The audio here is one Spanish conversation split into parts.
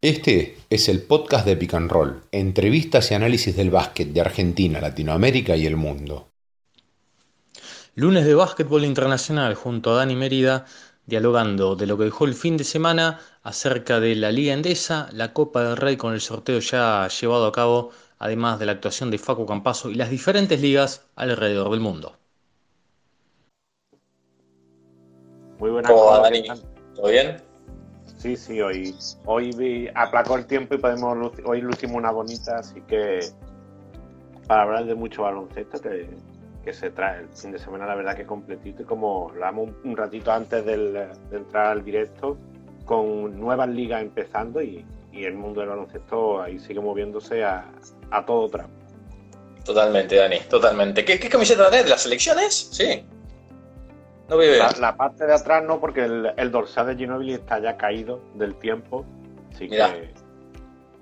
Este es el podcast de Pick and Roll, entrevistas y análisis del básquet de Argentina, Latinoamérica y el mundo. Lunes de básquetbol internacional junto a Dani Mérida, dialogando de lo que dejó el fin de semana acerca de la Liga Endesa, la Copa del Rey con el sorteo ya llevado a cabo, además de la actuación de Facu Campaso y las diferentes ligas alrededor del mundo. Muy buenas ¿Cómo va, Dani? ¿Todo bien? Sí, sí, hoy, hoy vi, aplacó el tiempo y podemos hoy lucimos una bonita, así que para hablar de mucho baloncesto que, que se trae el fin de semana, la verdad que completito y como hablamos un, ratito antes del, de entrar al directo, con nuevas ligas empezando y, y, el mundo del baloncesto ahí sigue moviéndose a, a todo tramo. Totalmente, Dani, totalmente. ¿Qué, qué camiseta? ¿De las selecciones? Sí. No la, la, parte de atrás no, porque el, el, dorsal de Ginobili está ya caído del tiempo. Así Mira. que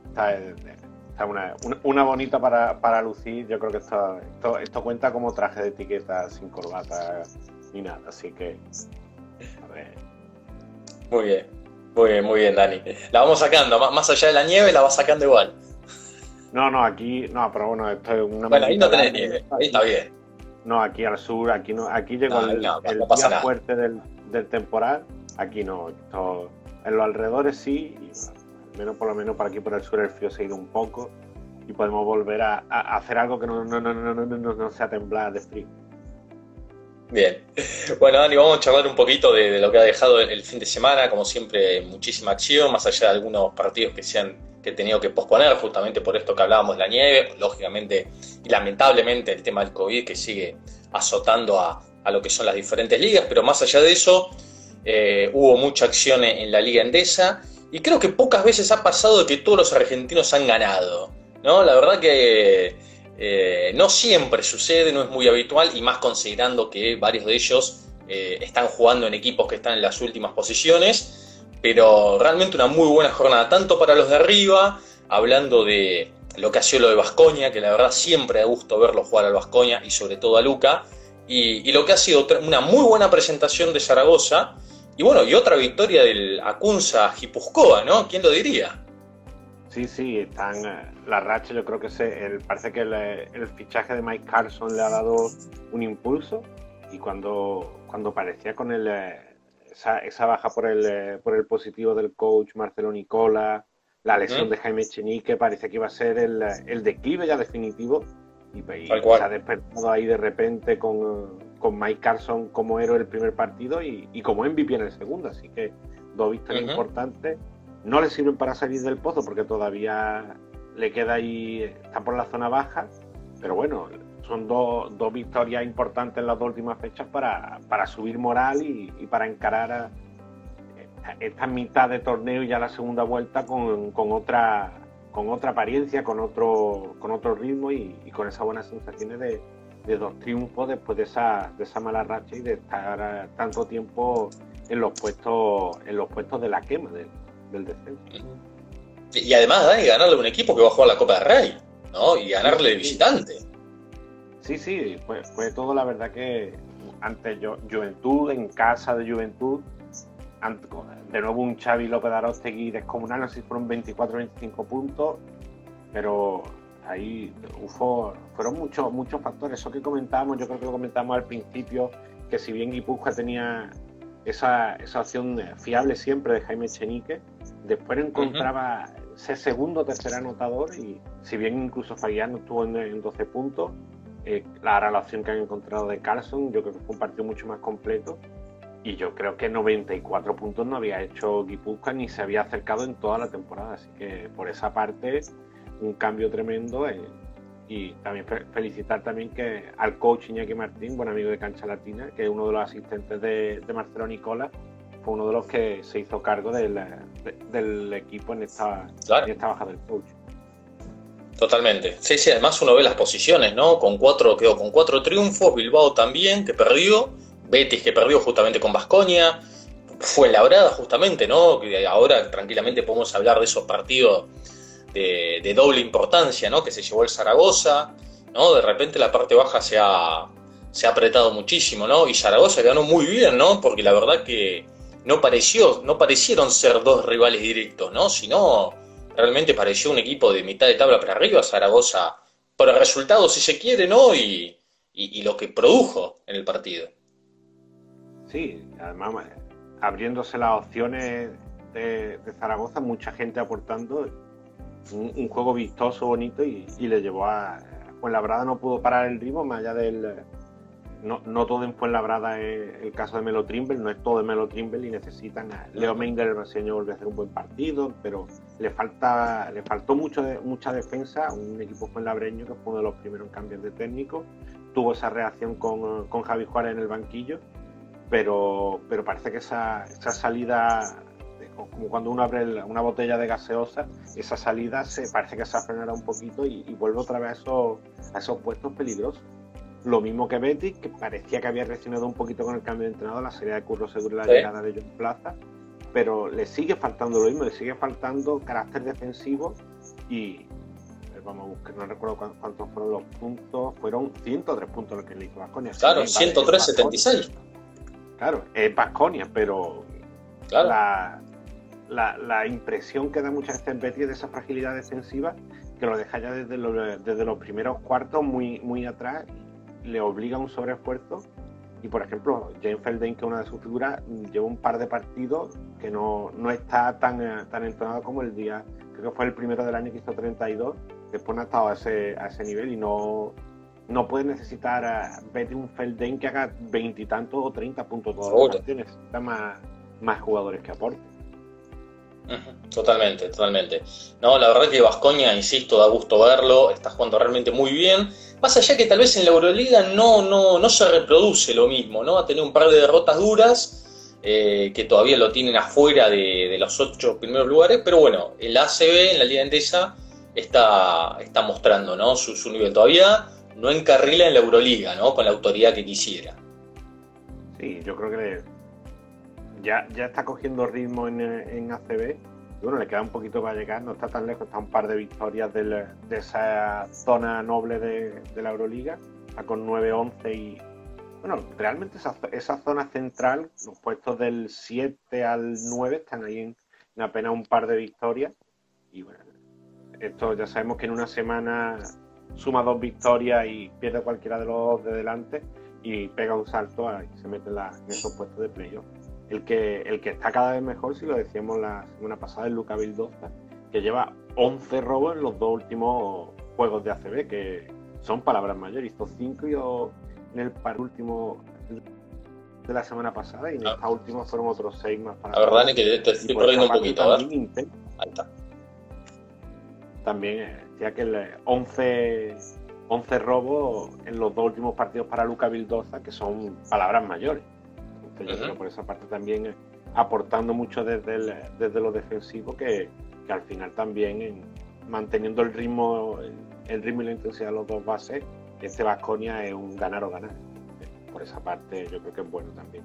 está, está una, una, una, bonita para, para lucir. Yo creo que esto, esto, esto, cuenta como traje de etiqueta sin corbata ni nada. Así que. A ver. Muy bien. Muy bien, muy bien, Dani. La vamos sacando, más allá de la nieve, la vas sacando igual. No, no, aquí, no, pero bueno, esto es una. Bueno, ahí no tenés nieve, ahí está bien. No, aquí al sur, aquí no, aquí llegó no, el, no, el no día fuerte del, del, temporal, aquí no. Esto, en los alrededores sí, y, al menos por lo menos para aquí por el sur el frío se ha ido un poco y podemos volver a, a hacer algo que no, no, no, no, no, no, no sea temblar de frío. Bien. Bueno, Dani, vamos a charlar un poquito de, de, lo que ha dejado el, el fin de semana. Como siempre, muchísima acción, más allá de algunos partidos que se han que he tenido que posponer justamente por esto que hablábamos de la nieve, lógicamente y lamentablemente el tema del COVID que sigue azotando a, a lo que son las diferentes ligas, pero más allá de eso eh, hubo mucha acción en la Liga Endesa y creo que pocas veces ha pasado que todos los argentinos han ganado, ¿no? La verdad que eh, no siempre sucede, no es muy habitual y más considerando que varios de ellos eh, están jugando en equipos que están en las últimas posiciones pero realmente una muy buena jornada, tanto para los de arriba, hablando de lo que ha sido lo de Vascoña, que la verdad siempre da gusto verlo jugar al Vascoña y sobre todo a Luca, y, lo que ha sido una muy buena presentación de Zaragoza, y bueno, y otra victoria del Acunza Gipuzkoa, ¿no? ¿Quién lo diría? Sí, sí, están la racha, yo creo que se, el, parece que el, el, fichaje de Mike Carson le ha dado un impulso, y cuando, cuando parecía con el esa, esa baja por el, eh, por el positivo del coach Marcelo Nicola, la lesión de Jaime Chenique, parece que iba a ser el, el declive ya definitivo. Y, y se ha despertado ahí de repente con, con, Mike Carson como héroe el primer partido y, y, como MVP en el segundo. Así que dos uh -huh. importantes. No le sirven para salir del pozo porque todavía le queda ahí, está por la zona baja. Pero bueno, son dos, dos victorias importantes en las dos últimas fechas para, para subir moral y, y para encarar a, esta mitad de torneo y ya la segunda vuelta con, con, otra con otra apariencia, con otro, con otro ritmo y, y con esas buenas sensaciones de, de, dos triunfos después de esa, de esa mala racha y de estar tanto tiempo en los puestos, en los puestos de la quema del, del descenso. Y además, Dani, ganarle a un equipo que va a jugar la Copa de Rey, ¿no? Y ganarle de visitante. Sí, sí, fue, fue todo la verdad que ante yo, Juventud, en casa de Juventud, ante, de nuevo un Xavi López Arostegui descomunal, no sé si fueron 24 25 puntos, pero ahí ufo, fueron muchos muchos factores. Eso que comentábamos, yo creo que lo comentábamos al principio, que si bien Guipúzcoa tenía esa, esa opción fiable siempre de Jaime Chenique, después encontraba uh -huh. ese segundo tercer anotador y si bien incluso fallando estuvo en, en 12 puntos, eh, la relación que han encontrado de Carlson, yo creo que fue un partido mucho más completo. Y yo creo que 94 puntos no había hecho Guipuzcoa ni se había acercado en toda la temporada. Así que por esa parte, un cambio tremendo. Eh, y también felicitar también que al coach Iñaki Martín, buen amigo de Cancha Latina, que es uno de los asistentes de, de Marcelo Nicola, fue uno de los que se hizo cargo del, de, del equipo en esta, claro. en esta baja del coach. Totalmente. Sí, sí, además uno ve las posiciones, ¿no? Con cuatro, quedó con cuatro triunfos, Bilbao también, que perdió, Betis que perdió justamente con Basconia, fue labrada justamente, ¿no? Que ahora tranquilamente podemos hablar de esos partidos de, de, doble importancia, ¿no? Que se llevó el Zaragoza, ¿no? De repente la parte baja se ha, se ha apretado muchísimo, ¿no? Y Zaragoza ganó muy bien, ¿no? Porque la verdad que no pareció, no parecieron ser dos rivales directos, ¿no? Sino realmente pareció un equipo de mitad de tabla para arriba, Zaragoza, por el resultado si se quiere, ¿no? Y, lo que produjo en el partido. Sí, además abriéndose las opciones de, Zaragoza, mucha gente aportando un, juego vistoso, bonito y, le llevó a... Pues la verdad no pudo parar el ritmo, más allá del, no, no todo en Fuenlabrada es el caso de Melo Trimble, no es todo de Melo Trimble y necesitan a Leo Meinder, el brasileño, volver a hacer un buen partido, pero le falta le faltó mucho mucha defensa, un equipo fuenlabreño que fue uno de los primeros cambios de técnico, tuvo esa reacción con, con Javi Juárez en el banquillo, pero, pero parece que esa, esa salida como cuando uno abre una botella de gaseosa, esa salida se parece que se frenado un poquito y, vuelve otra vez a esos, a esos puestos peligrosos. Lo mismo que Betty, que parecía que había reaccionado un poquito con el cambio de entrenador, la serie de Curro Seguro y la llegada de John Plaza, pero le sigue faltando lo mismo, le sigue faltando carácter defensivo y vamos a buscar, no recuerdo cuántos fueron los puntos, fueron 103 puntos los que le hizo Vasconia. Claro, 103-76. Claro, es Vasconia, pero la, la, impresión que da muchas veces Betty es de esa fragilidad defensiva que lo deja ya desde, desde los primeros cuartos muy, muy atrás le obliga a un sobreesfuerzo. Y por ejemplo, James Felden, que es una de sus figuras, lleva un par de partidos que no, no está tan, eh, tan entrenado como el día, creo que fue el primero del año que hizo 32, después no ha estado a ese, a ese nivel y no, no puede necesitar a Betty un Felden que haga veintitantos o treinta puntos necesita más, más jugadores que aporten. Totalmente, totalmente. No, la verdad que Vascoña, insisto, da gusto verlo, está jugando realmente muy bien. Más allá que tal vez en la Euroliga no, no, no se reproduce lo mismo, ¿no? Ha tenido un par de derrotas duras eh, que todavía lo tienen afuera de, los ocho primeros lugares, pero bueno, el ACB en la Liga Endesa está, está mostrando ¿no? su, su nivel. Todavía no encarrila en la Euroliga, ¿no? Con la autoridad que quisiera. Sí, yo creo que ya, ya está cogiendo ritmo en, en ACB. Bueno, le queda un poquito para llegar, no está tan lejos, está un par de victorias de esa zona noble de, la Euroliga, está con 9-11 y, bueno, realmente esa, zona central, los puestos del 7 al 9 están ahí en, apenas un par de victorias. Y bueno, esto ya sabemos que en una semana suma dos victorias y pierde cualquiera de los de delante y pega un salto y se mete en, en esos puestos de playoff. El que, el que está cada vez mejor, si lo decíamos la semana pasada, es Luca Vildoza, que lleva 11 robos en los dos últimos juegos de ACB, que son palabras mayores. Hizo 5 en el par último de la semana pasada y en ah. esta última fueron otros 6 más para. La verdad es que te estoy perdiendo un poquito, Ahí está. También eh, decía que el 11, 11 robos en los dos últimos partidos para Luca Vildoza, que son palabras mayores por esa parte también aportando mucho desde, desde lo defensivo que, al final también manteniendo el ritmo, el, ritmo y la intensidad de los dos bases, este Vasconia es un ganar o ganar. Por esa parte yo creo que es bueno también.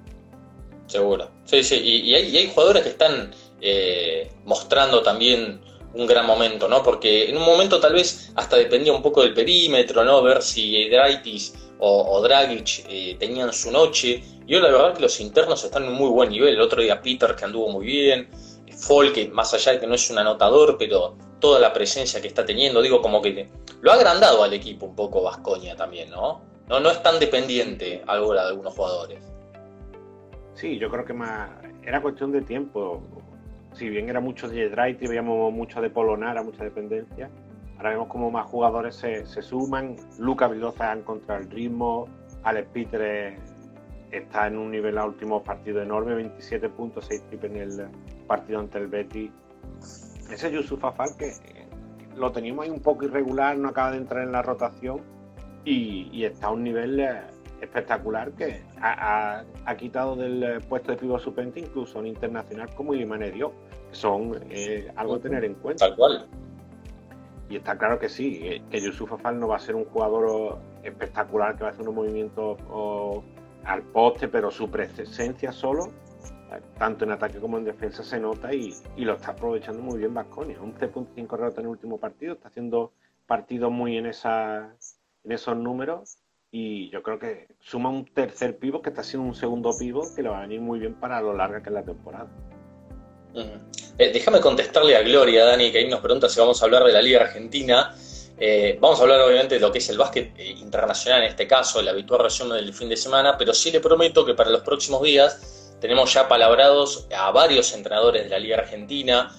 Seguro. Sí, sí, y, hay, jugadores que están eh, mostrando también un gran momento, ¿no? Porque en un momento tal vez hasta dependía un poco del perímetro, ¿no? Ver si Draitis o, Dragic eh, tenían su noche. Yo la verdad que los internos están en muy buen nivel. El otro día Peter que anduvo muy bien, Folk que más allá de que no es un anotador, pero toda la presencia que está teniendo, digo como que lo ha agrandado al equipo un poco Vascoña también, ¿no? ¿no? No es tan dependiente ahora de algunos jugadores. Sí, yo creo que era cuestión de tiempo. Si bien era mucho de Drive y veíamos mucho de Polonara, mucha dependencia, Ahora vemos como más jugadores se, suman. Luca Vildoza ha encontrado el ritmo. Alex Peter está en un nivel a últimos partidos enorme, 27 puntos, 6 triples en el partido ante el Betty. Ese Yusuf Afal que lo teníamos ahí un poco irregular, no acaba de entrar en la rotación y, está a un nivel eh, espectacular que ha, quitado del puesto de pivot suplente incluso un internacional como Ilimane Dio, que son eh, algo a tener en cuenta. Tal cual. Y está claro que sí, eh, que Yusuf Afal no va a ser un jugador espectacular que va a hacer unos movimientos al poste, pero su presencia solo, eh, tanto en ataque como en defensa, se nota y, lo está aprovechando muy bien Vasconia. 11.5 rebotes en el último partido, está haciendo partidos muy en, esa, en esos números y yo creo que suma un tercer pivo que está haciendo un segundo pivo que le va a venir muy bien para lo larga que es la temporada. Eh, déjame contestarle a Gloria, Dani, que ahí nos pregunta si vamos a hablar de la Liga Argentina. Eh, vamos a hablar obviamente de lo que es el básquet eh, internacional en este caso, el habitual resumen del fin de semana, pero sí le prometo que para los próximos días tenemos ya palabrados a varios entrenadores de la Liga Argentina,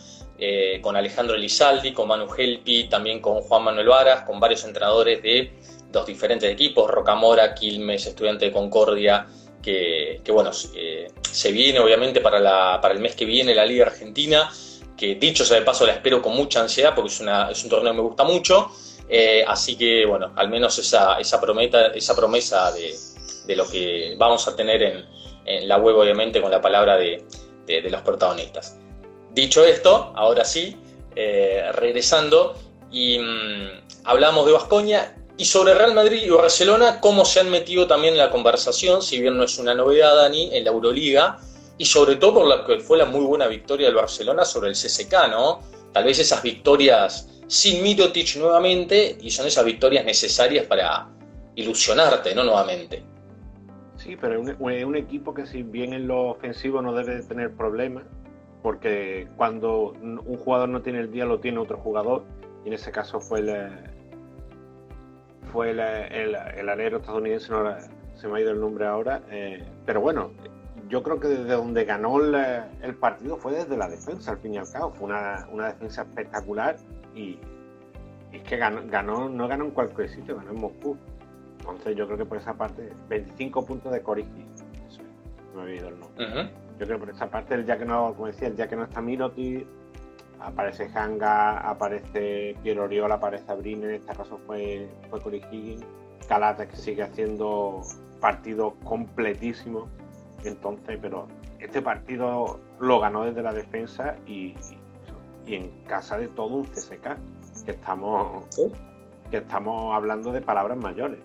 con Alejandro Elizaldi, con Manu Gelpi, también con Juan Manuel Varas, con varios entrenadores de dos diferentes equipos, Rocamora, Quilmes, Estudiante de Concordia, que, bueno, eh, se viene obviamente para, para el mes que viene la Liga Argentina, que dicho sea de paso la espero con mucha ansiedad porque es, un torneo que me gusta mucho, eh, así que bueno, al menos esa, esa, prometa, esa promesa de, lo que vamos a tener en, la web obviamente con la palabra de, los protagonistas. Dicho esto, ahora sí, eh, regresando, y mm, hablamos de Vascoña y sobre Real Madrid y Barcelona, cómo se han metido también en la conversación, si bien no es una novedad, Dani, en la Euroliga, y sobre todo por la que fue la muy buena victoria del Barcelona sobre el CSK, ¿no? Tal vez esas victorias sin Mirotic nuevamente, y son esas victorias necesarias para ilusionarte, ¿no? Nuevamente. Sí, pero un, un, equipo que si bien en lo ofensivo no debe de tener problemas, porque cuando un jugador no tiene el día lo tiene otro jugador, y en ese caso fue el, fue el, el, alero estadounidense, no, se me ha ido el nombre ahora, eh, pero bueno, yo creo que desde donde ganó el, partido fue desde la defensa, al fin y al cabo, fue una, una defensa espectacular y, es que ganó, ganó, no ganó en cualquier sitio, ganó en Moscú. Entonces yo creo que por esa parte, 25 puntos de Corigi, eso me ha olvidado el nombre. Yo creo que por esa parte, ya que no, como decía, ya que no está Miroti, aparece Hanga, aparece Piero Oriola, aparece Abril, en este caso fue, fue Cory Higgins, Calata que sigue haciendo partidos completísimos, entonces, pero este partido lo ganó desde la defensa y, y, en casa de todo un CSK, que estamos, que estamos hablando de palabras mayores.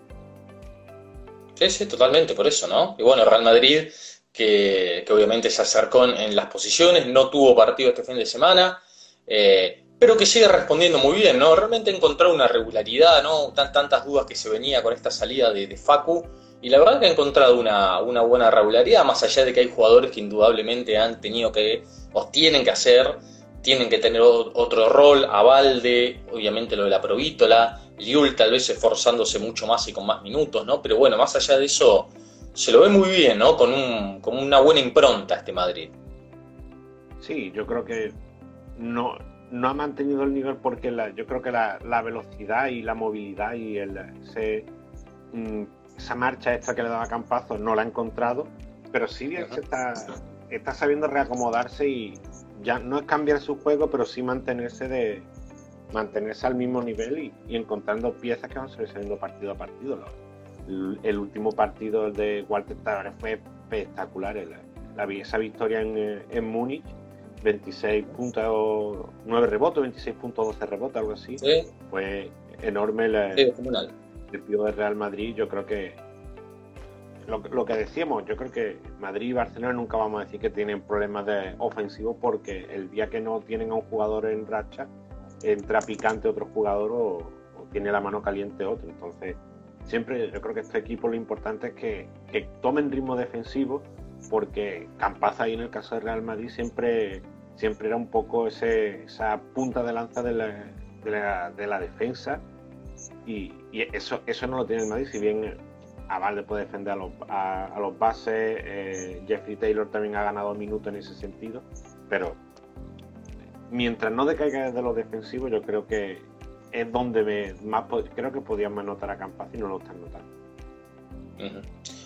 Sí, sí, totalmente, por eso, ¿no? Y bueno, Real Madrid, que, que obviamente se acercó en las posiciones, no tuvo partido este fin de semana, eh, pero que sigue respondiendo muy bien, ¿no? Realmente encontrado una regularidad, ¿no? Tan, tantas dudas que se venía con esta salida de, Facu, y la verdad que ha encontrado una, buena regularidad, más allá de que hay jugadores que indudablemente han tenido que, o tienen que hacer, tienen que tener otro rol, a Valde, obviamente lo de la Provítola, Liul tal vez esforzándose mucho más y con más minutos, ¿no? Pero bueno, más allá de eso, se lo ve muy bien, ¿no? Con, un, con una buena impronta este Madrid. Sí, yo creo que no, no ha mantenido el nivel porque la, yo creo que la, velocidad y la movilidad y el, mm, esa marcha extra que le daba Campazo no la ha encontrado, pero sí está, está sabiendo reacomodarse y ya no es cambiar su juego, pero sí mantenerse de mantenerse al mismo nivel y, encontrando piezas que van saliendo partido a partido. El, último partido de Walter Tavares fue espectacular, la, esa victoria en, en Múnich 26 puntos, 9 rebotes, 26 puntos, 12 rebotes, algo así. Fue enorme el, el pío de Real Madrid. Yo creo que lo, que decíamos, yo creo que Madrid y Barcelona nunca vamos a decir que tienen problemas de ofensivo porque el día que no tienen a un jugador en racha, entra picante otro jugador o, tiene la mano caliente otro. Entonces, siempre yo creo que este equipo lo importante es que, que tomen ritmo defensivo porque Campaz ahí en el caso de Real Madrid siempre, siempre era un poco ese, esa punta de lanza de la, de defensa. Y, eso, eso no lo tiene el Madrid, si bien Avalde puede defender a los, a, los bases, eh, Jeffrey Taylor también ha ganado minutos en ese sentido, pero mientras no decaiga desde los defensivos yo creo que es donde más creo que podíamos notar a Campaz y no lo están notando.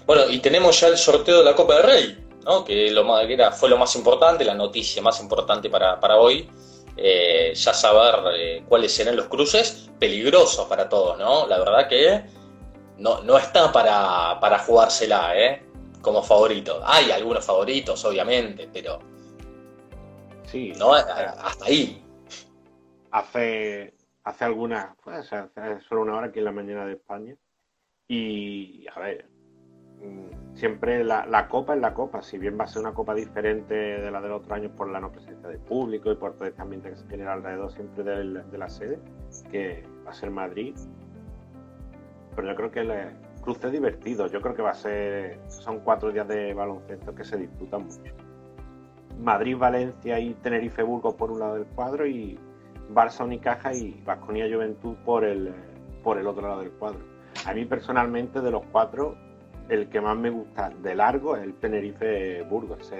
Bueno, y tenemos ya el sorteo de la Copa del Rey, ¿no? que, lo, fue lo más importante, la noticia más importante para, hoy. Eh, ya saber eh, cuáles serán los cruces, peligrosos para todos, ¿no? La verdad que no, no está para, para jugársela, ¿eh? Como favorito. Hay algunos favoritos, obviamente, pero. Sí. No, hasta ahí. Hace, hace algunas, pues, hace solo una hora aquí en la mañana de España. Y, a ver, siempre la, copa es la copa, si bien va a ser una copa diferente de la del otro año por la no presencia de público y por todo este ambiente que se genera alrededor siempre de la sede, que va a ser Madrid. Pero yo creo que el cruce divertido, yo creo que va a ser, son cuatro días de baloncesto que se disfrutan mucho. Madrid, Valencia y Tenerife, Burgos por un lado del cuadro y Barça, Unicaja y Vasconia Juventud por el, por el otro lado del cuadro. A mí personalmente de los cuatro, el que más me gusta de largo es el Tenerife Burgos.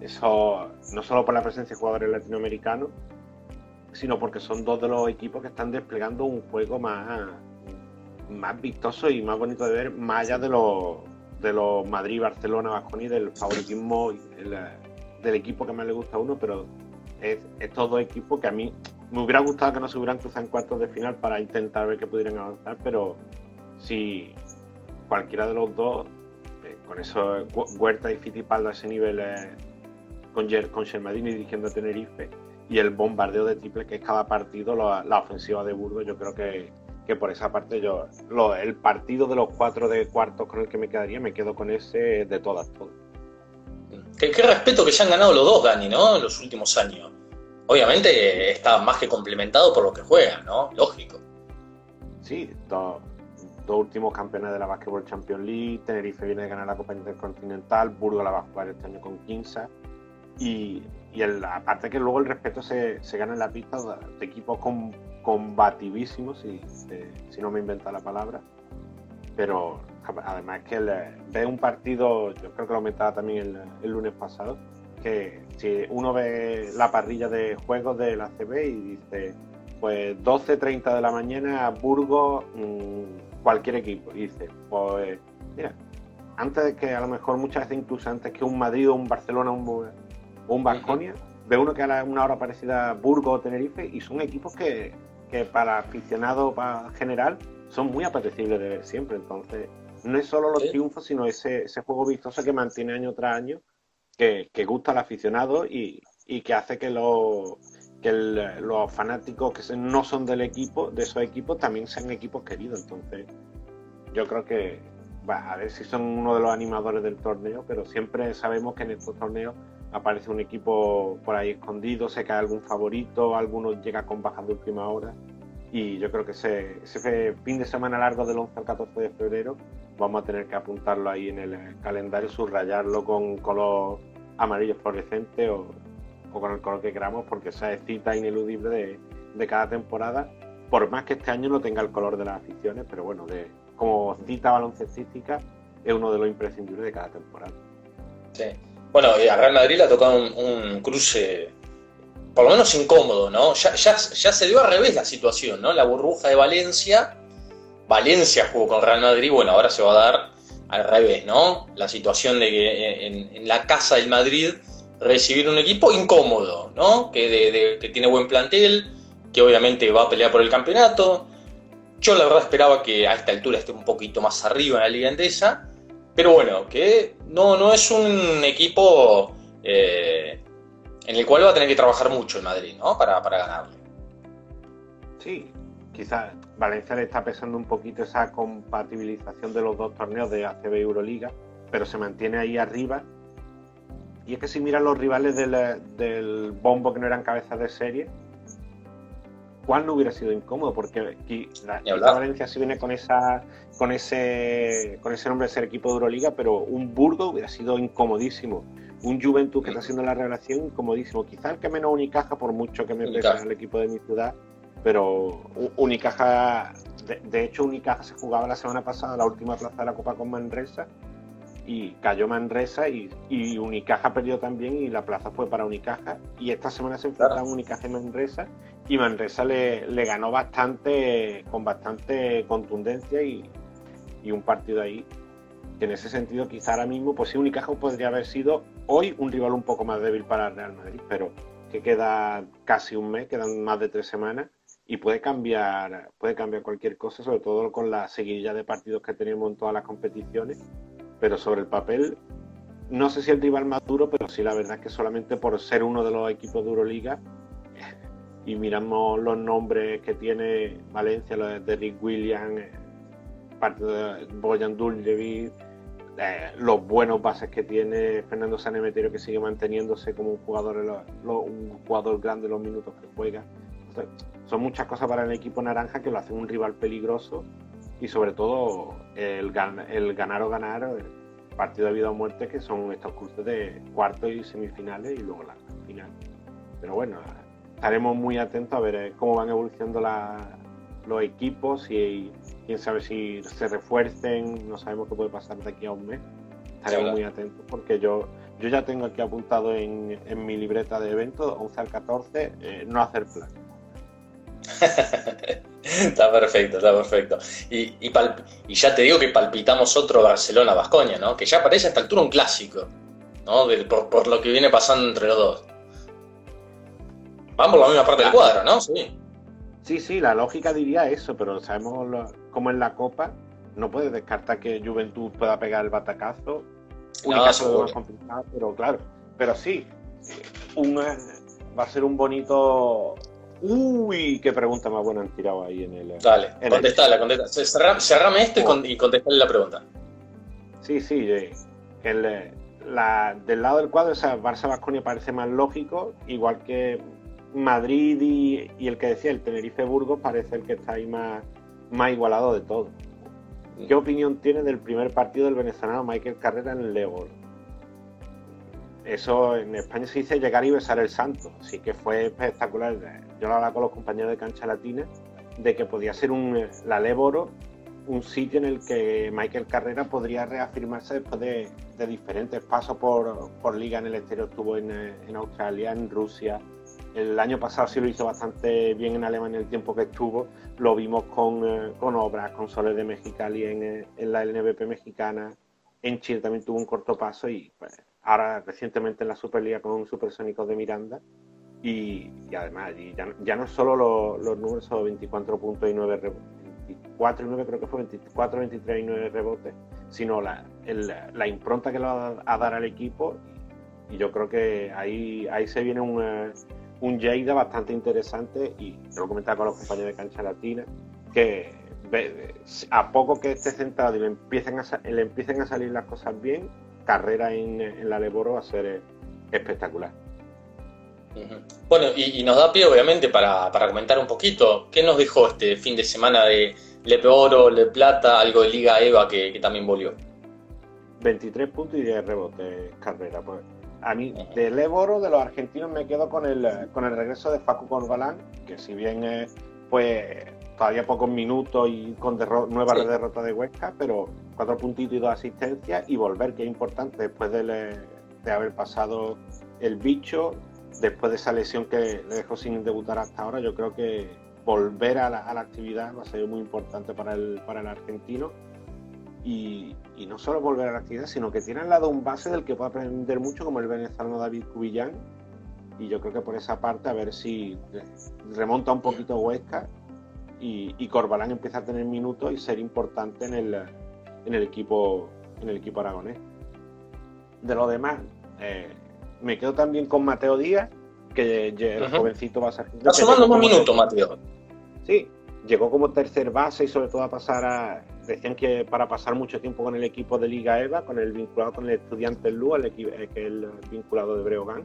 Eso no solo por la presencia de jugadores latinoamericanos, sino porque son dos de los equipos que están desplegando un juego más, más vistoso y más bonito de ver, más allá de los, de Madrid, Barcelona, Vasconia y del favoritismo del equipo que más le gusta a uno, pero es estos dos equipos que a mí me hubiera gustado que no se hubieran cruzado en cuartos de final para intentar ver que pudieran avanzar, pero si cualquiera de los dos, eh, con eso Huerta y Fittipaldo a ese nivel eh, con, con Shermadini dirigiendo a Tenerife y el bombardeo de triple que es cada partido, la, ofensiva de Burgos, yo creo que, que por esa parte yo, el partido de los cuatro de cuartos con el que me quedaría, me quedo con ese de todas, todas. Qué, respeto que se han ganado los dos, Dani, ¿no? En los últimos años. Obviamente está más que complementado por lo que juegan, ¿no? Lógico. Sí, dos, últimos campeones de la Basketball Champions League, Tenerife viene de ganar la Copa Intercontinental, Burgos la va a jugar este año con 15 y, y aparte que luego el respeto se, se gana en la pista de, equipos combativísimos, si, si no me inventa la palabra, pero además que ve un partido, yo creo que lo comentaba también el, lunes pasado, que si uno ve la parrilla de juegos de la CB y dice, pues 12.30 de la mañana, Burgos, mm, cualquier equipo, y dice, pues mira, antes de que a lo mejor muchas veces incluso antes que un Madrid o un Barcelona o un, Vasconia, ve uno que a una hora parecida Burgos o Tenerife y son equipos que, que para aficionados para general son muy apetecibles de ver siempre. Entonces, no es solo los triunfos, sino ese, ese juego vistoso que mantiene año tras año, que, gusta al aficionado y, que hace que, los que los fanáticos que no son del equipo, de esos equipos, también sean equipos queridos. Entonces, yo creo que, a ver si son uno de los animadores del torneo, pero siempre sabemos que en estos torneos aparece un equipo por ahí escondido, se cae algún favorito, alguno llega con bajas de última hora. Y yo creo que ese, ese fin de semana largo del 11 al 14 de febrero vamos a tener que apuntarlo ahí en el calendario, subrayarlo con color amarillo fluorescente o, con el color que queramos, porque esa es cita ineludible de, cada temporada, por más que este año no tenga el color de las aficiones, pero bueno, de, como cita baloncestística es uno de los imprescindibles de cada temporada. Sí. Bueno, a Real Madrid le ha tocado un, cruce por lo menos incómodo, ¿no? Ya, ya, ya se dio al revés la situación, ¿no? La burbuja de Valencia Valencia jugó con Real Madrid, bueno, ahora se va a dar al revés, ¿no? La situación de que en, la casa del Madrid recibir un equipo incómodo, ¿no? Que, que tiene buen plantel, que obviamente va a pelear por el campeonato. Yo la verdad esperaba que a esta altura esté un poquito más arriba en la Liga Endesa, pero bueno, que no, no es un equipo eh, en el cual va a tener que trabajar mucho el Madrid, ¿no? Para, para ganarle. Sí, quizás Valencia le está pesando un poquito esa compatibilización de los dos torneos de ACB y Euroliga, pero se mantiene ahí arriba. Y es que si miran los rivales del, bombo que no eran cabezas de serie, ¿cuál no hubiera sido incómodo? Porque aquí la, Valencia sí viene con esa con ese con ese nombre de ser equipo de Euroliga, pero un Burgo hubiera sido incomodísimo. Un Juventud que está haciendo la revelación incomodísimo. Quizás el que menos Unicaja, por mucho que me pese el equipo de mi ciudad, pero Unicaja, de, hecho Unicaja se jugaba la semana pasada la última plaza de la Copa con Manresa y cayó Manresa y, Unicaja perdió también y la plaza fue para Unicaja. Y esta semana se enfrentaron Unicaja y Manresa y Manresa le, le, ganó bastante con bastante contundencia y, y, un partido ahí que en ese sentido quizá ahora mismo pues sí Unicaja podría haber sido hoy un rival un poco más débil para el Real Madrid pero que queda casi un mes quedan más de tres semanas y puede cambiar, puede cambiar cualquier cosa, sobre todo con la seguidilla de partidos que tenemos en todas las competiciones, pero sobre el papel no sé si el rival más duro, pero sí la verdad es que solamente por ser uno de los equipos de Euroliga y miramos los nombres que tiene Valencia, los de Rick Williams, eh, parte de Boyan Duljevic, eh, los buenos bases que tiene Fernando Sanemeterio que sigue manteniéndose como un jugador, un jugador grande los minutos que juega. Son muchas cosas para el equipo naranja que lo hace un rival peligroso y sobre todo el, el ganar o ganar partido de vida o muerte que son estos cruces de cuartos y semifinales y luego la final. Pero bueno, estaremos muy atentos a ver eh, cómo van evolucionando los equipos y quién sabe si se refuercen, no sabemos qué puede pasar de aquí a un mes. Estaremos muy atentos porque yo, yo ya tengo aquí apuntado en, mi libreta de eventos, 11 al 14, eh, no hacer plan. está perfecto, está perfecto. Y, y, ya te digo que palpitamos otro Barcelona-Bascoña, ¿no? Que ya parece a esta altura un clásico, ¿no? por, lo que viene pasando entre los dos. Vamos por la misma parte del cuadro, ¿no? Sí. Sí, sí, la lógica diría eso, pero sabemos cómo es la Copa. No puedes descartar que Juventud pueda pegar el batacazo. Un caso más complicado, pero claro. Pero sí, un, va a ser un bonito Uy, qué pregunta más buena han tirado ahí en el. Dale, contestala, contestala. Cerrame esto y, oh. contestale la pregunta. Sí, sí, el, la, del lado del cuadro, esa Barça Vasconia parece más lógico, igual que Madrid y, el que decía, el Tenerife Burgos, parece el que está ahí más, más igualado de todo. ¿Qué mm. opinión tiene del primer partido del venezolano Michael Carrera en el Lebor? Eso en España se dice llegar y besar el santo, así que fue espectacular. Yo lo hablaba con los compañeros de Cancha Latina de que podía ser un, la Leboro un sitio en el que Michael Carrera podría reafirmarse después de, diferentes pasos por, liga en el exterior. Estuvo en, en, Australia, en Rusia. El año pasado sí lo hizo bastante bien en Alemania el tiempo que estuvo. Lo vimos con, eh, con obras, con Soles de Mexicali en, eh, en la LNBP mexicana. En Chile también tuvo un corto paso y pues, ahora recientemente en la Superliga con Supersónicos de Miranda. Y, además, ya, no solo los, números son 24 puntos y 9 rebotes, 24 y 9 creo que fue 24, 23 y 9 rebotes, sino la, la impronta que le va a dar al equipo. Y yo creo que ahí, ahí se viene un, un Lleida bastante interesante y lo comentaba con los compañeros de Cancha Latina, que a poco que esté centrado y le empiecen a, le empiecen a salir las cosas bien, carrera en, la Leboro va a ser eh, espectacular. Bueno, y, nos da pie obviamente para, comentar un poquito qué nos dejó este fin de semana de Le Oro, Le Plata, algo de Liga EVA que, también volvió. 23 puntos y 10 rebotes carrera. Pues. A mí, de Le Oro, de los argentinos, me quedo con el, con el regreso de Facu Corbalán, que si bien es pues todavía pocos minutos y con nueva derrota de Huesca, pero cuatro puntitos y dos asistencias y volver, que es importante después de, haber pasado el bicho, después de esa lesión que le dejó sin debutar hasta ahora, yo creo que volver a la, actividad va a ser muy importante para el, para el argentino. Y, no solo volver a la actividad, sino que tiene al lado un base del que puede aprender mucho, como el venezolano David Cubillán. Y yo creo que por esa parte, a ver si remonta un poquito Huesca y, Corbalán empieza a tener minutos y ser importante en el, en el equipo en el equipo aragonés. De lo demás, eh, me quedo también con Mateo Díaz, que el jovencito va a ser. Está sumando más minutos, Mateo. Sí, llegó como tercer base y sobre todo a pasar a. Decían que para pasar mucho tiempo con el equipo de Liga EVA, con el vinculado con el estudiante Lu, el equipo, eh, que es el vinculado de Breogán,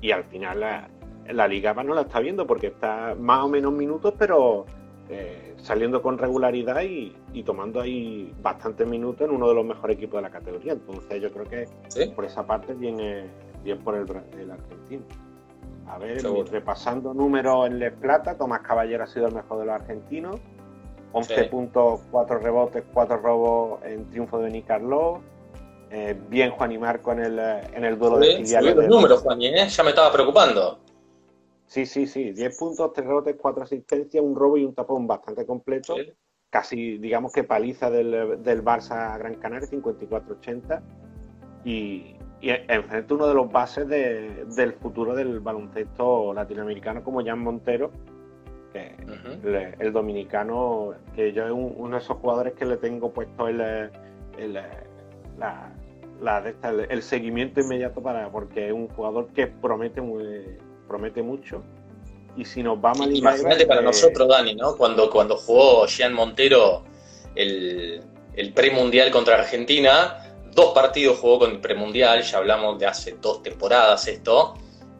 y al final la, la Liga EVA no la está viendo porque está más o menos minutos, pero eh, saliendo con regularidad y, tomando ahí bastantes minutos en uno de los mejores equipos de la categoría. Entonces yo creo que por esa parte viene bien por el, argentino. A ver, repasando números en Les Plata, Tomás Caballero ha sido el mejor de los argentinos. 11 puntos, 4 rebotes, 4 robos en triunfo de Nicarlo. Eh, bien Juan y Marco en el, en el duelo de filiales. los números, Juan, ¿eh? ya me estaba preocupando. Sí, sí, sí. 10 puntos, 3 rebotes, 4 asistencias, un robo y un tapón bastante completo. Casi, digamos que paliza del, del Barça a Gran Canaria, 54-80. Y, y enfrente uno de los bases del futuro del baloncesto latinoamericano como Jan Montero, el, dominicano, que yo es uno de esos jugadores que le tengo puesto el, el, el seguimiento inmediato para porque es un jugador que promete muy, promete mucho. Y si nos vamos a Imagínate para nosotros, Dani, ¿no? Cuando, cuando jugó Jean Montero el, el premundial contra Argentina, dos partidos jugó con el premundial, ya hablamos de hace dos temporadas esto.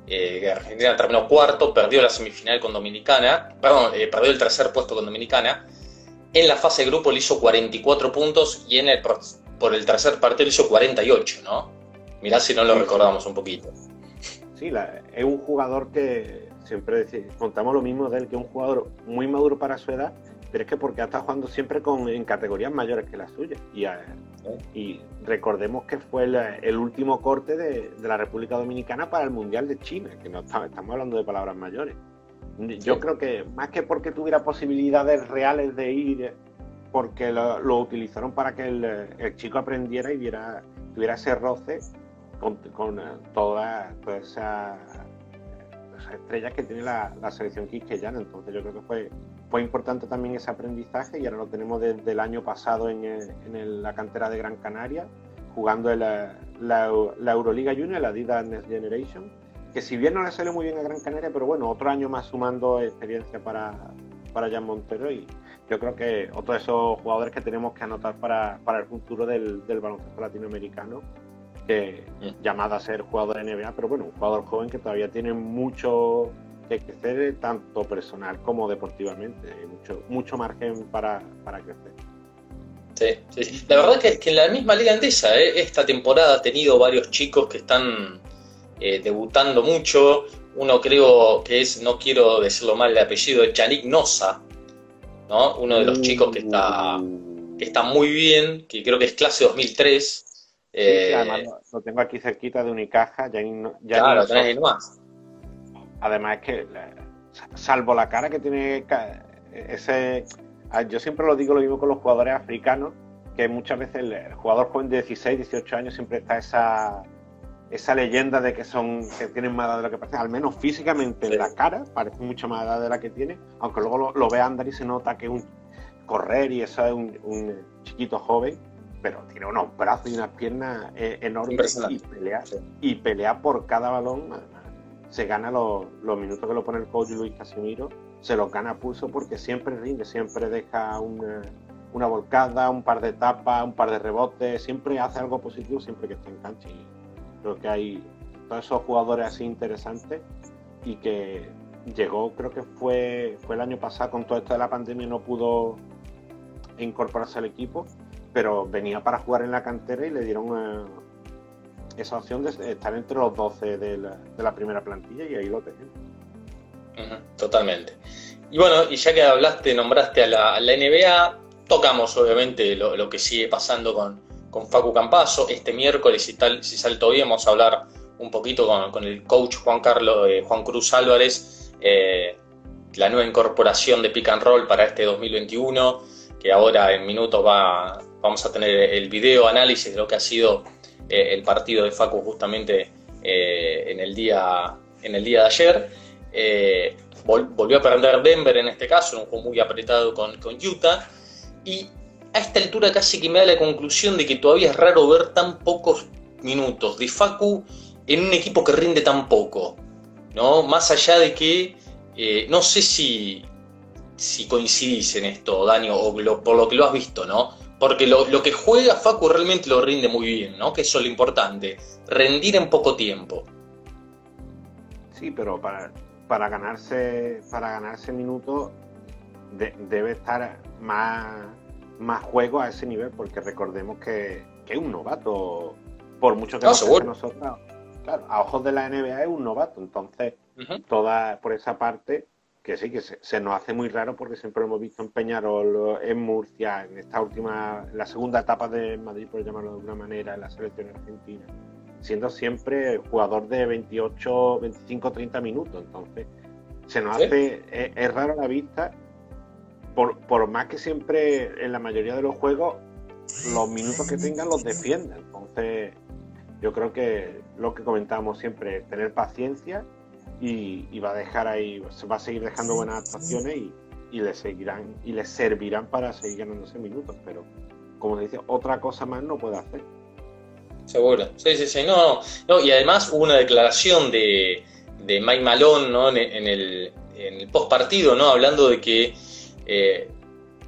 Eh, Argentina terminó cuarto, perdió la semifinal con Dominicana, perdón, eh, perdió el tercer puesto con Dominicana. En la fase de grupo le hizo 44 puntos y en el por el tercer partido hizo 48, ¿no? Mirá si no lo recordamos un poquito. Sí, es un jugador que siempre contamos lo mismo de él, que es un jugador muy maduro para su edad, pero es que porque ha estado jugando siempre con, en categorías mayores que la suya. Y, y recordemos que fue el, último corte de, la República Dominicana para el Mundial de China, que no estamos hablando de palabras mayores. Yo creo que más que porque tuviera posibilidades reales de ir, porque lo, utilizaron para que el, chico aprendiera y viera, tuviera ese roce con, con todas esas estrellas que tiene la, selección quisqueyana. Entonces yo creo que fue, fue importante también ese aprendizaje y ahora lo tenemos desde el año pasado en, en la cantera de Gran Canaria, jugando en la, Euroliga Junior, la Adidas Next Generation que si bien no le sale muy bien a Gran Canaria, pero bueno, otro año más sumando experiencia para, para Jan Montero y yo creo que otro de esos jugadores que tenemos que anotar para, el futuro del baloncesto latinoamericano, que mm. llamado a ser jugador de NBA, pero bueno, un jugador joven que todavía tiene mucho que crecer, tanto personal como deportivamente, mucho, mucho margen para, crecer. Sí, sí, la verdad que, que en la misma liga andesa, ¿eh? esta temporada ha tenido varios chicos que están eh, debutando mucho. Uno creo que es, no quiero decirlo mal, el apellido es Yannick Nosa, ¿no? Uno de los chicos que está, que está muy bien, que creo que es clase 2003. Eh, además lo tengo aquí cerquita de Unicaja. Yannick, claro, tenés más. Además es que, salvo la cara que tiene ese... Yo siempre lo digo lo mismo con los jugadores africanos, que muchas veces el jugador joven de 16, 18 años siempre está esa esa leyenda de que son que tienen más edad de lo que parece, al menos físicamente en la cara, parece mucho más edad de la que tiene, aunque luego lo, ve andar y se nota que es un correr y eso es un, chiquito joven, pero tiene unos brazos y unas piernas eh, enormes y pelea, y pelea por cada balón, se gana los, minutos que lo pone el coach Luis Casimiro, se los gana a pulso porque siempre rinde, siempre deja una, una volcada, un par de tapas, un par de rebotes, siempre hace algo positivo siempre que está en cancha. Creo que hay todos esos jugadores así interesantes y que llegó, creo que fue, fue el año pasado con todo esto de la pandemia, no pudo incorporarse al equipo, pero venía para jugar en la cantera y le dieron eh, esa opción de estar entre los 12 de la, primera plantilla y ahí lo tenemos. totalmente. Y bueno, y ya que hablaste, nombraste a la, NBA, tocamos obviamente lo que sigue pasando con, con Facu Campazo. Este miércoles, si, tal, si sale todo bien, vamos a hablar un poquito con, el coach Juan Carlos, eh, Juan Cruz Álvarez, eh, la nueva incorporación de Pick and Roll para este 2021, que ahora en minutos va, vamos a tener el video análisis de lo que ha sido eh, el partido de Facu justamente en, el día, en el día de ayer. volvió a perder Denver en este caso, un juego muy apretado con, con Utah. Y a esta altura casi que me da la conclusión de que todavía es raro ver tan pocos minutos de Facu en un equipo que rinde tan poco. ¿no? Más allá de que eh, no sé si, si coincidís en esto, Dani, o por lo que lo has visto, ¿no? Porque lo, que juega Facu realmente lo rinde muy bien, ¿no? Que eso es lo importante, rendir en poco tiempo. Sí, pero para, para ganarse para ganarse minutos debe estar más más juego a ese nivel, porque recordemos que, es un novato, por mucho que, nosotros, claro, a ojos de la NBA es un novato, entonces toda por esa parte que sí, que se, nos hace muy raro porque siempre lo hemos visto en Peñarol, en Murcia, en esta última, la segunda etapa de Madrid, por llamarlo de alguna manera, en la selección argentina, siendo siempre jugador de 28, 25, 30 minutos. Entonces, se nos hace, es, es, raro a la vista por, más que siempre en la mayoría de los juegos los minutos que tengan los defienden. Entonces, yo creo que lo que comentábamos siempre es tener paciencia y, va a dejar ahí, se va a seguir dejando buenas actuaciones y, le seguirán y le servirán para seguir ganándose minutos. Pero como dice, otra cosa más no puede hacer. Seguro, sí, sí, sí, no, no, y además hubo una declaración de, de Mike Malone ¿no? en, el, en el post partido, ¿no? hablando de que eh,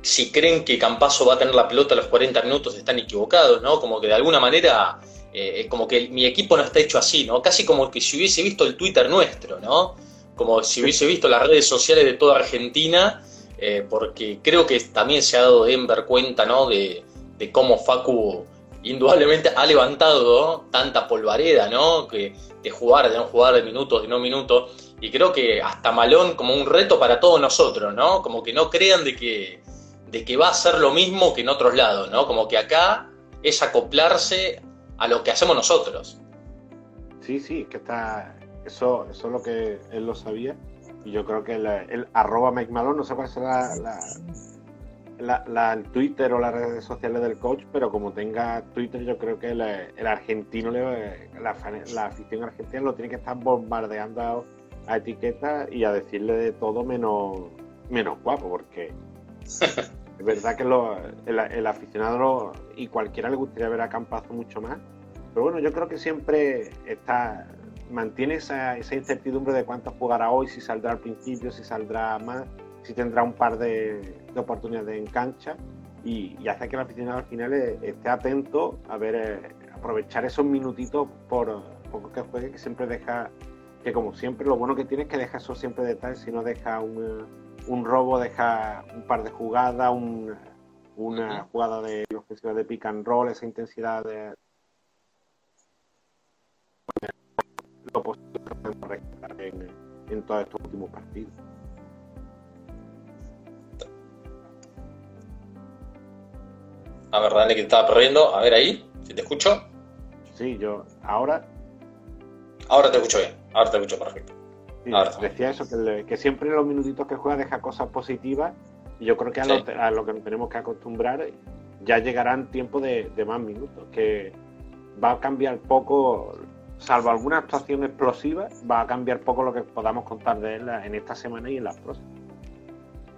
si creen que Campaso va a tener la pelota a los 40 minutos, están equivocados, ¿no? Como que de alguna manera, eh, como que mi equipo no está hecho así, ¿no? Casi como que si hubiese visto el Twitter nuestro, ¿no? Como si hubiese visto las redes sociales de toda Argentina, eh, porque creo que también se ha dado Denver cuenta, ¿no? De, cómo Facu indudablemente ha levantado tanta polvareda, ¿no? Que de jugar, de no jugar, de minutos, de no minutos. Y creo que hasta Malón como un reto para todos nosotros, ¿no? Como que no crean de que, de que va a ser lo mismo que en otros lados, ¿no? Como que acá es acoplarse a lo que hacemos nosotros. Sí, sí, que está. Eso, eso es lo que él lo sabía. Y yo creo que el, arroba Mike Malone, no sé cuál será la, la, el Twitter o las redes sociales del coach, pero como tenga Twitter, yo creo que el, argentino, la, la, afición argentina lo tiene que estar bombardeando a, etiquetas y a decirle de todo menos, menos guapo, porque es verdad que el, aficionado y cualquiera le gustaría ver a Campazo mucho más, pero bueno, yo creo que siempre está mantiene esa, incertidumbre de cuánto jugará hoy, si saldrá al principio, si saldrá más si tendrá un par de, oportunidades en cancha y, hace que el aficionado al final esté atento a ver, eh, aprovechar esos minutitos por poco que juegue, que siempre deja, que como siempre, lo bueno que tiene es que deja eso siempre detalles, si no deja un, un robo, deja un par de jugadas, una jugada de ofensiva de pick and roll, esa intensidad de lo posible en, en todos estos últimos partidos. A ver, Dani, que te estaba perdiendo. A ver ahí, si te escucho. Sí, yo. Ahora. Ahora te escucho bien. Ahora te escucho perfecto. Decía eso, que, siempre en los minutitos que juega deja cosas positivas. Y yo creo que a, lo, que nos tenemos que acostumbrar ya llegarán tiempo de, de más minutos. Que va a cambiar poco, salvo alguna actuación explosiva, va a cambiar poco lo que podamos contar de él en esta semana y en las próximas.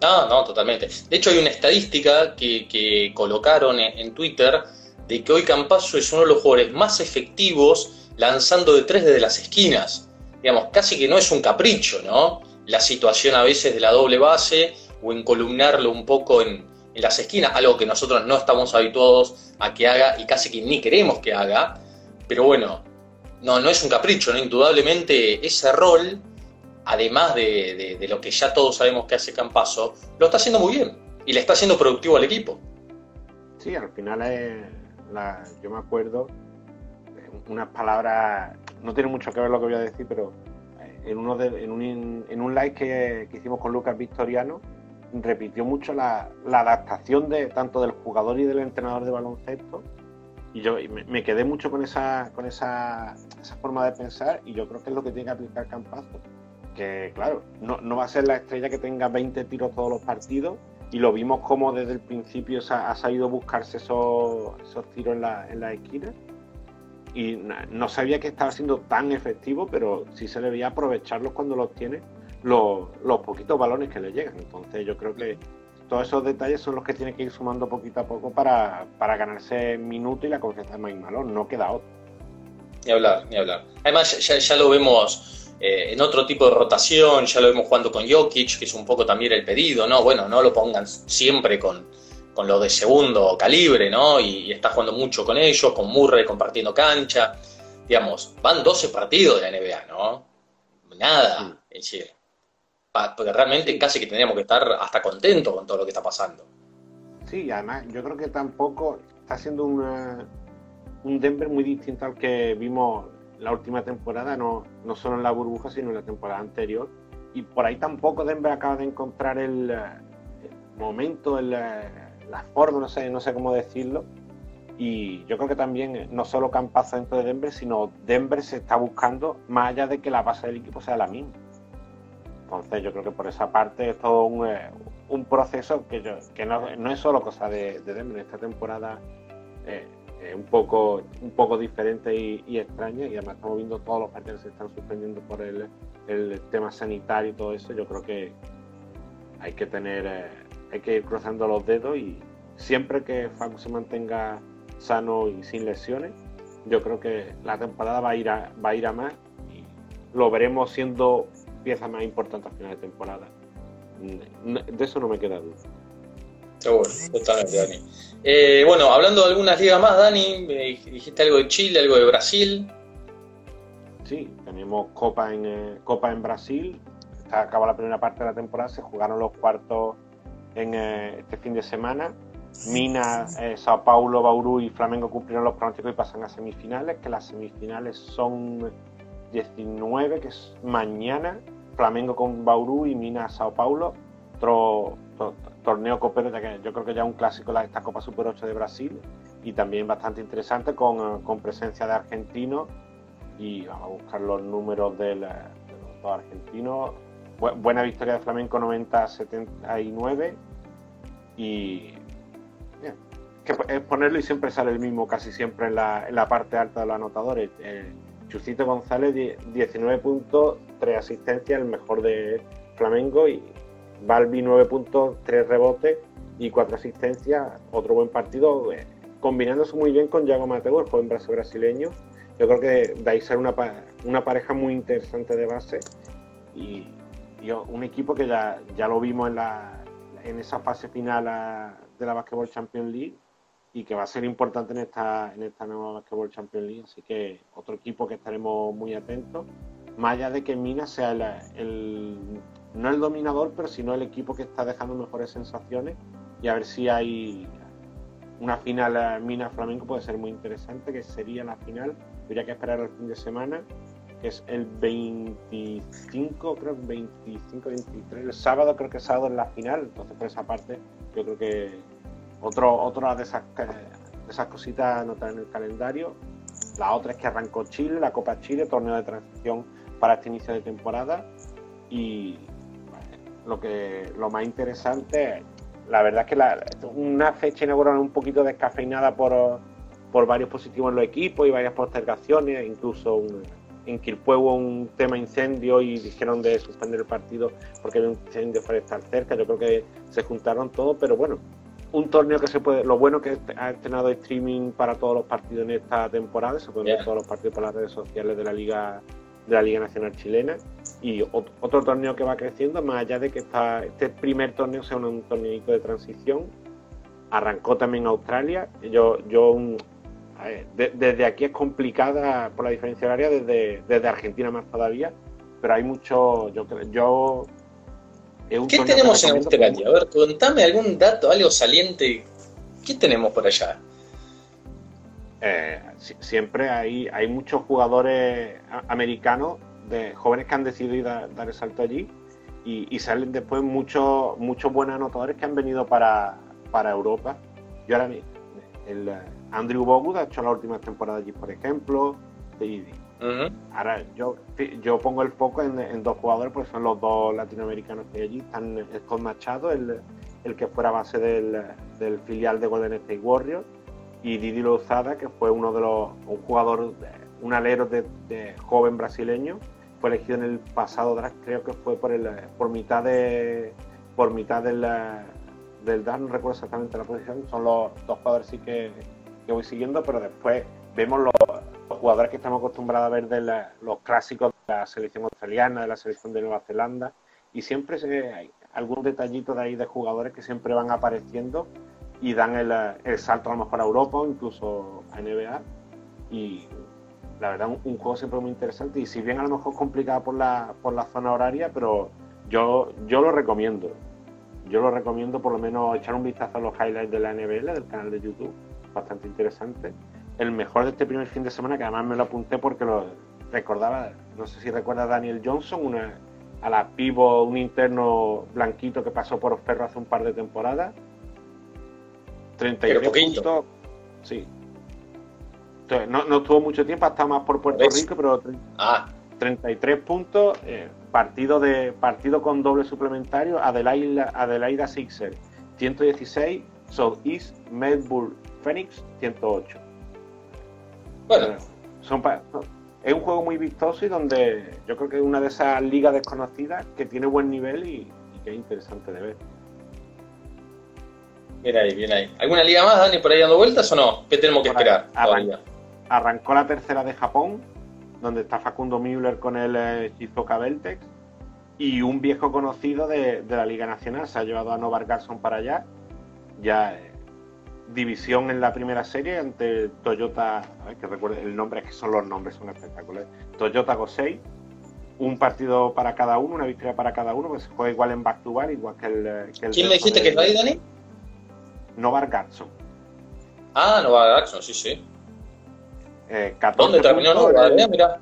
No, no, totalmente. De hecho, hay una estadística que, colocaron en, Twitter de que hoy Campazo es uno de los jugadores más efectivos lanzando de tres desde las esquinas. Digamos, casi que no es un capricho, ¿no? La situación a veces de la doble base o encolumnarlo un poco en, en las esquinas, algo que nosotros no estamos habituados a que haga y casi que ni queremos que haga. Pero bueno, no, no es un capricho, ¿no? Indudablemente ese rol además de, lo que ya todos sabemos que hace Campaso, lo está haciendo muy bien y le está haciendo productivo al equipo. Sí, al final es yo me acuerdo unas palabras, no tiene mucho que ver lo que voy a decir, pero eh, en, uno en, un, en un live que, hicimos con Lucas Victoriano, repitió mucho la, adaptación de tanto del jugador y del entrenador de baloncesto. Y yo me, quedé mucho con esa, con esa, esa forma de pensar y yo creo que es lo que tiene que aplicar Campazo que, claro, no, va a ser la estrella que tenga 20 tiros todos los partidos y lo vimos como desde el principio ha, sabido buscarse esos, tiros en la, en esquina y no sabía que estaba siendo tan efectivo, pero sí se le veía aprovecharlos cuando los tiene, los, poquitos balones que le llegan. Entonces yo creo que todos esos detalles son los que tiene que ir sumando poquito a poco para, ganarse minuto y la confianza de Mike Malone, no queda otro. Ni hablar, ni hablar. Además ya lo vemos eh, en otro tipo de rotación, ya lo vemos jugando con Jokic, que es un poco también el pedido, ¿no? Bueno, no lo pongan siempre con, con lo de segundo calibre, ¿no? Y, está jugando mucho con ellos, con Murray compartiendo cancha. Digamos, van 12 partidos de la NBA, ¿no? Nada, en serio. Porque realmente casi que tendríamos que estar hasta contentos con todo lo que está pasando. Sí, además yo creo que tampoco está siendo un Denver muy distinto al que vimos la última temporada, no, no solo en la burbuja, sino en la temporada anterior. Y por ahí tampoco Denver acaba de encontrar el, eh, momento, el, eh, la forma, no sé, no sé cómo decirlo. Y yo creo que también eh, no solo Campazo dentro de Denver, sino Denver se está buscando más allá de que la base del equipo sea la misma. Entonces yo creo que por esa parte es todo un, un proceso que, yo, que no, no, es solo cosa de, de Denver. Esta temporada un poco un poco diferente y, extraña y además estamos viendo todos los partidos que se están suspendiendo por el, el, tema sanitario y todo eso yo creo que hay que tener eh, hay que ir cruzando los dedos y siempre que Facu se mantenga sano y sin lesiones yo creo que la temporada va a ir a, va a ir a más y lo veremos siendo pieza más importante al final de temporada de eso no me queda duda Seguro, totalmente, Dani. Eh, bueno, hablando de algunas ligas más, Dani, dijiste algo de Chile, algo de Brasil. Sí, tenemos Copa en, eh, Copa en Brasil. Acaba la primera parte de la temporada, se jugaron los cuartos en eh, este fin de semana. Mina, eh, Sao Paulo, Bauru y Flamengo cumplieron los pronósticos y pasan a semifinales, que las semifinales son 19, que es mañana, Flamengo con Bauru y Mina Sao Paulo, otro torneo copero, que yo creo que ya un clásico de esta Copa Super 8 de Brasil. Y también bastante interesante con, con presencia de argentinos. Y vamos a buscar los números de, los dos argentinos. Buena victoria de Flamenco 90-79 y es ponerlo y siempre sale el mismo casi siempre en la, en la parte alta de los anotadores. Eh, Chucito González 19 puntos, 3 asistencias, el mejor de Flamengo y Balbi 9 puntos, 3 rebotes y 4 asistencias, otro buen partido, eh, combinándose muy bien con Yago Mateo, el joven brasileño. Yo creo que de ahí sale una, una pareja muy interesante de base y, un equipo que ya, ya lo vimos en, la, en esa fase final de la Basketball Champions League y que va a ser importante en esta, en esta nueva Basketball Champions League. Así que otro equipo que estaremos muy atentos. Más allá de que Minas sea el, no el dominador, pero sino el equipo que está dejando mejores sensaciones y a ver si hay una final Minas Flamenco puede ser muy interesante, que sería la final, habría que esperar el fin de semana, que es el 25, creo, 25, 23, el sábado creo que es sábado en la final, entonces por esa parte yo creo que otro, otra de esas, de esas cositas en el calendario. La otra es que arrancó Chile, la Copa Chile, torneo de transición para este inicio de temporada. Y lo que lo más interesante, la verdad es que la, una fecha inaugural un poquito descafeinada por, por varios positivos en los equipos y varias postergaciones, incluso en Quilpue hubo un tema incendio y dijeron de suspender el partido porque había un incendio forestal cerca. Yo creo que se juntaron todos, pero bueno, un torneo que se puede, lo bueno que ha estrenado streaming para todos los partidos en esta temporada, se pueden ver todos los partidos por las redes sociales de la Liga de la Liga Nacional Chilena. Y otro torneo que va creciendo, más allá de que este primer torneo sea un, torneo de transición, arrancó también Australia, yo, yo desde aquí es complicada por la diferencia horaria, desde, desde Argentina más todavía, pero hay mucho, yo, yo ¿Qué tenemos en Australia? A ver, contame algún dato, algo saliente. ¿Qué tenemos por allá? Eh, siempre hay, hay muchos jugadores americanos, de jóvenes que han decidido dar el salto allí y, salen después muchos muchos buenos anotadores que han venido para, para Europa. Yo ahora el Andrew Bogut ha hecho la última temporada allí, por ejemplo. Ahora, yo, yo pongo el foco en, dos jugadores, porque son los dos latinoamericanos que hay allí. Están Scott Machado, el, el que fuera base del, del, filial de Golden State Warriors, y Didi Lozada, que fue uno de los, un jugador, un alero de, joven brasileño. Fue elegido en el pasado draft, creo que fue por, el, por mitad de por mitad del, del draft, no recuerdo exactamente la posición. Son los dos jugadores sí que, que voy siguiendo, pero después vemos los jugadores que estamos acostumbrados a ver de los clásicos de la selección australiana, de la selección de Nueva Zelanda, y siempre hay algún detallito de ahí de jugadores que siempre van apareciendo y dan el, salto a lo mejor a Europa o incluso a NBA. Y la verdad, un, juego siempre muy interesante. Y si bien a lo mejor complicado por la, por la zona horaria, pero yo, yo lo recomiendo. Yo lo recomiendo por lo menos echar un vistazo a los highlights de la NBL, del canal de YouTube. Bastante interesante el mejor de este primer fin de semana, que además me lo apunté porque lo recordaba, no sé si recuerda Daniel Johnson, una, a la pivo, un interno blanquito que pasó por Ferro hace un par de temporadas. 33 puntos. Sí. Entonces, no, no estuvo mucho tiempo, hasta más por Puerto Rico, pero 33 ah. puntos, eh, partido de partido con doble suplementario, Adelaida, Adelaida Sixer 116, South East Melbourne Phoenix 108. Bueno. Son es un juego muy vistoso y donde yo creo que es una de esas ligas desconocidas que tiene buen nivel y, que es interesante de ver. Bien ahí, bien ahí. ¿Alguna liga más, Dani, por ahí dando vueltas o no? ¿Qué tenemos que esperar? arrancó la tercera de Japón, donde está Facundo Müller con el eh, Shizuoka Beltex y un viejo conocido de, la Liga Nacional se ha llevado a Novar Garson para allá. Ya eh, división en la primera serie ante Toyota, a ver que recuerde el nombre, es que son los nombres, son espectaculares. Toyota Gosei, un partido para cada uno, una victoria para cada uno, pues se juega igual en back to back, igual que el. ¿Quién me dijiste que es ahí, Dani? Novak Gatson. Ah, Novak Gatson, sí, sí. Eh, ¿Dónde terminó Novak? Mira.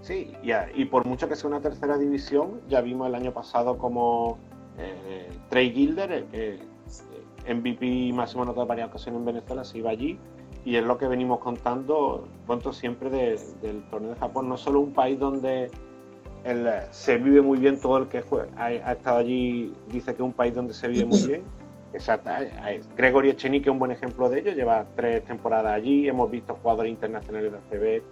Sí, y, por mucho que sea una tercera división, ya vimos el año pasado como eh, Trey Gilder, eh, MVP máximo anotado en varias ocasiones en Venezuela, se iba allí. Y es lo que venimos contando, cuento siempre del torneo de Japón. No solo un país donde se vive muy bien todo el que ha, estado allí, dice que es un país donde se vive muy bien. Exacto. Gregory Echenique es un buen ejemplo de ello, lleva tres temporadas allí, hemos visto jugadores internacionales de ACB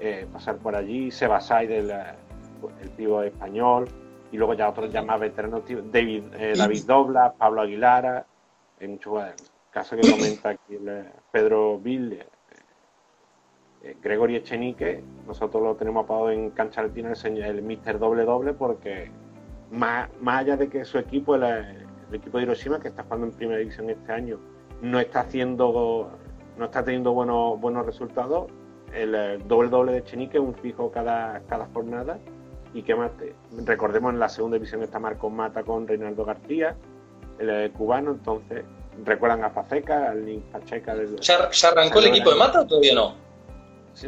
eh, pasar por allí, Sebasai del el español, y luego ya otros ya más veteranos, David, eh, David Dobla, Pablo Aguilara, en muchos casos que comenta aquí Pedro Bill, eh, Gregory Echenique, nosotros lo tenemos apagado en cancha latina el, el Mister Doble Doble porque más, allá de que su equipo, el, equipo de Hiroshima, que está jugando en primera división este año, no está haciendo, no está teniendo buenos, buenos resultados, el, doble doble de Echenique es un fijo cada, cada jornada. Y que más recordemos en la segunda división está Marcos Mata con Reinaldo García, el, cubano, entonces recuerdan a Faceca, al Link Pacheca del, ¿Ya, arrancó el equipo de Mata o todavía no?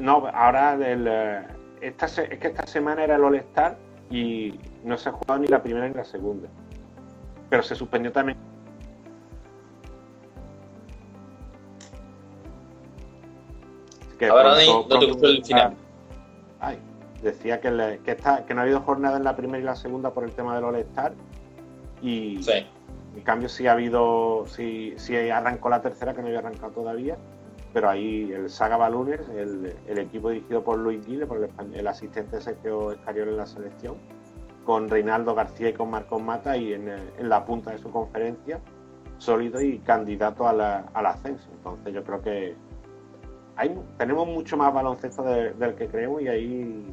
No, ahora del, eh, esta, es que esta semana era el All-Star y no se ha jugado ni la primera ni la segunda. Pero se suspendió también. ahora no te gustó el final. Ay, decía que, que, que no ha habido jornada en la primera y la segunda por el tema del All-Star. Y en cambio sí ha habido, sí, sí arrancó la tercera que no había arrancado todavía pero ahí el Saga Ballooners, el, equipo dirigido por Luis Guille, por el, asistente de Sergio Escariol en la selección, con Reinaldo García y con Marcos Mata y en, la punta de su conferencia, sólido y candidato al ascenso. Entonces yo creo que tenemos mucho más baloncesto del que creemos y hay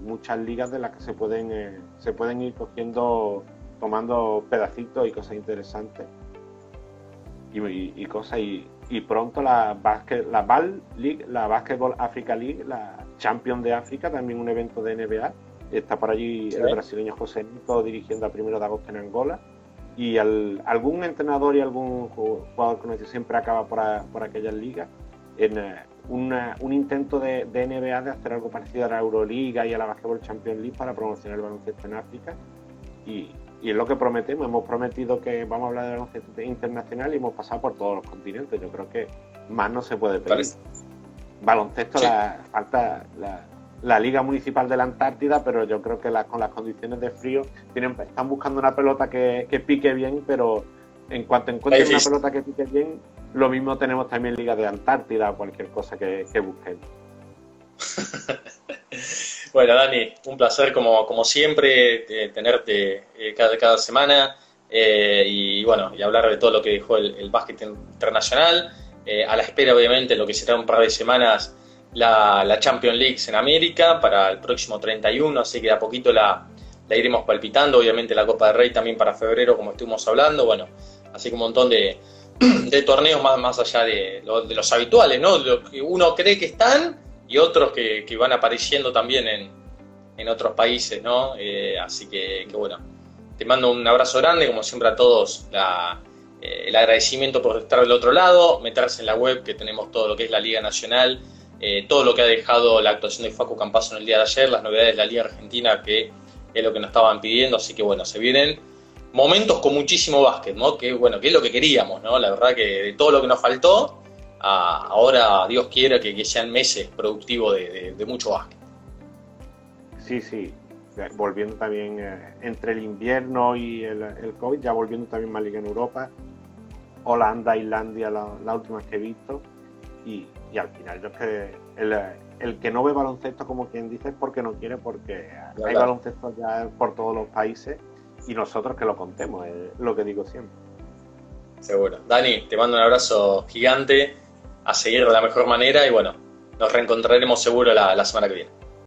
muchas ligas de las que se pueden, eh, se pueden ir cogiendo, tomando pedacitos y cosas interesantes. Y, cosas y, y pronto la, la BAL League, la Basketball Africa League, la Champion de África, también un evento de NBA. Está por allí el brasileño José Nito dirigiendo a primero de agosto en Angola. Y algún entrenador y algún jugador conocido siempre acaba por, por aquellas ligas. En eh, un intento de, de, NBA de hacer algo parecido a la Euroliga y a la Basketball Champions League para promocionar el baloncesto en África. Y, y es lo que prometemos. Hemos prometido que vamos a hablar de baloncesto internacional y hemos pasado por todos los continentes. Yo creo que más no se puede pedir. Baloncesto, la, falta la, Liga Municipal de la Antártida, pero yo creo que con las condiciones de frío tienen, están buscando una pelota que, pique bien, pero en cuanto encuentren una pelota que pique bien, lo mismo tenemos también Liga de Antártida o cualquier cosa que, que busquen. Bueno, Dani, un placer como, como siempre tenerte eh, cada, cada semana eh, y bueno, y hablar de todo lo que dejó el, básquet internacional. Eh, a la espera, obviamente, lo que será un par de semanas la, la Champions League en América para el próximo 31, así que a poquito la, la iremos palpitando. Obviamente la Copa del Rey también para febrero, como estuvimos hablando. Bueno, así que un montón de, de torneos más, más allá de, de los habituales, ¿no? Lo que uno cree que están y otros que, van apareciendo también en, otros países, ¿no? Eh, así que, bueno, te mando un abrazo grande, como siempre a todos, eh, el agradecimiento por estar del otro lado, meterse en la web que tenemos todo lo que es la Liga Nacional, eh, todo lo que ha dejado la actuación de Facu Campazo en el día de ayer, las novedades de la Liga Argentina, que es lo que nos estaban pidiendo, así que bueno, se vienen momentos con muchísimo básquet, ¿no? Que bueno, que es lo que queríamos, ¿no? La verdad que de todo lo que nos faltó, ahora Dios quiera que, sean meses productivos de, mucho básquet. Sí, sí, volviendo también eh, entre el invierno y el, COVID, ya volviendo también más liga en Europa, Holanda, Islandia, las la últimas que he visto, y, al final yo es que el, que no ve baloncesto, como quien dice, es porque no quiere, porque hay baloncesto ya por todos los países y nosotros que lo contemos, es lo que digo siempre. Seguro. Dani, te mando un abrazo gigante a seguir de la mejor manera y bueno, nos reencontraremos seguro la, la semana que viene.